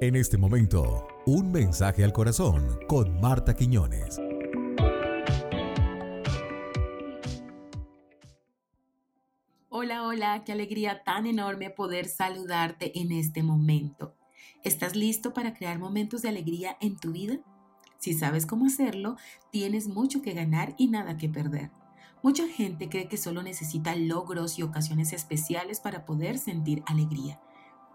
En este momento, un mensaje al corazón con Marta Quiñones. Hola, hola, qué alegría tan enorme poder saludarte en este momento. ¿Estás listo para crear momentos de alegría en tu vida? Si sabes cómo hacerlo, tienes mucho que ganar y nada que perder. Mucha gente cree que solo necesita logros y ocasiones especiales para poder sentir alegría.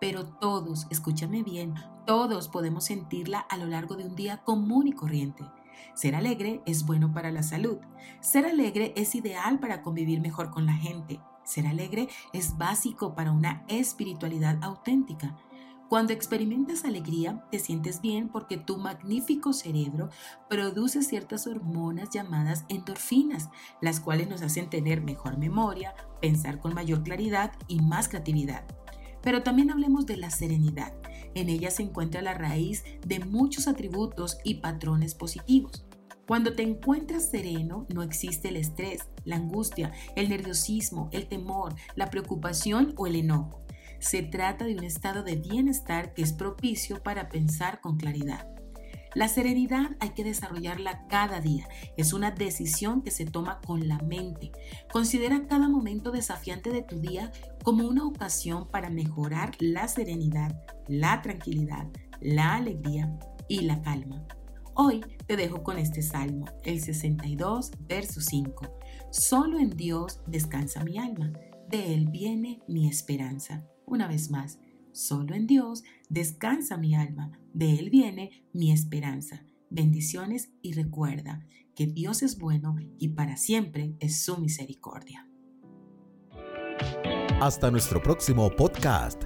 Pero todos, escúchame bien, todos podemos sentirla a lo largo de un día común y corriente. Ser alegre es bueno para la salud. Ser alegre es ideal para convivir mejor con la gente. Ser alegre es básico para una espiritualidad auténtica. Cuando experimentas alegría, te sientes bien porque tu magnífico cerebro produce ciertas hormonas llamadas endorfinas, las cuales nos hacen tener mejor memoria, pensar con mayor claridad y más creatividad. Pero también hablemos de la serenidad. En ella se encuentra la raíz de muchos atributos y patrones positivos. Cuando te encuentras sereno, no existe el estrés, la angustia, el nerviosismo, el temor, la preocupación o el enojo. Se trata de un estado de bienestar que es propicio para pensar con claridad. La serenidad hay que desarrollarla cada día. Es una decisión que se toma con la mente. Considera cada momento desafiante de tu día como una ocasión para mejorar la serenidad, la tranquilidad, la alegría y la calma. Hoy te dejo con este salmo, el 62, verso 5. Solo en Dios descansa mi alma, de Él viene mi esperanza. Una vez más, Solo en Dios descansa mi alma, de Él viene mi esperanza. Bendiciones y recuerda que Dios es bueno y para siempre es su misericordia. Hasta nuestro próximo podcast.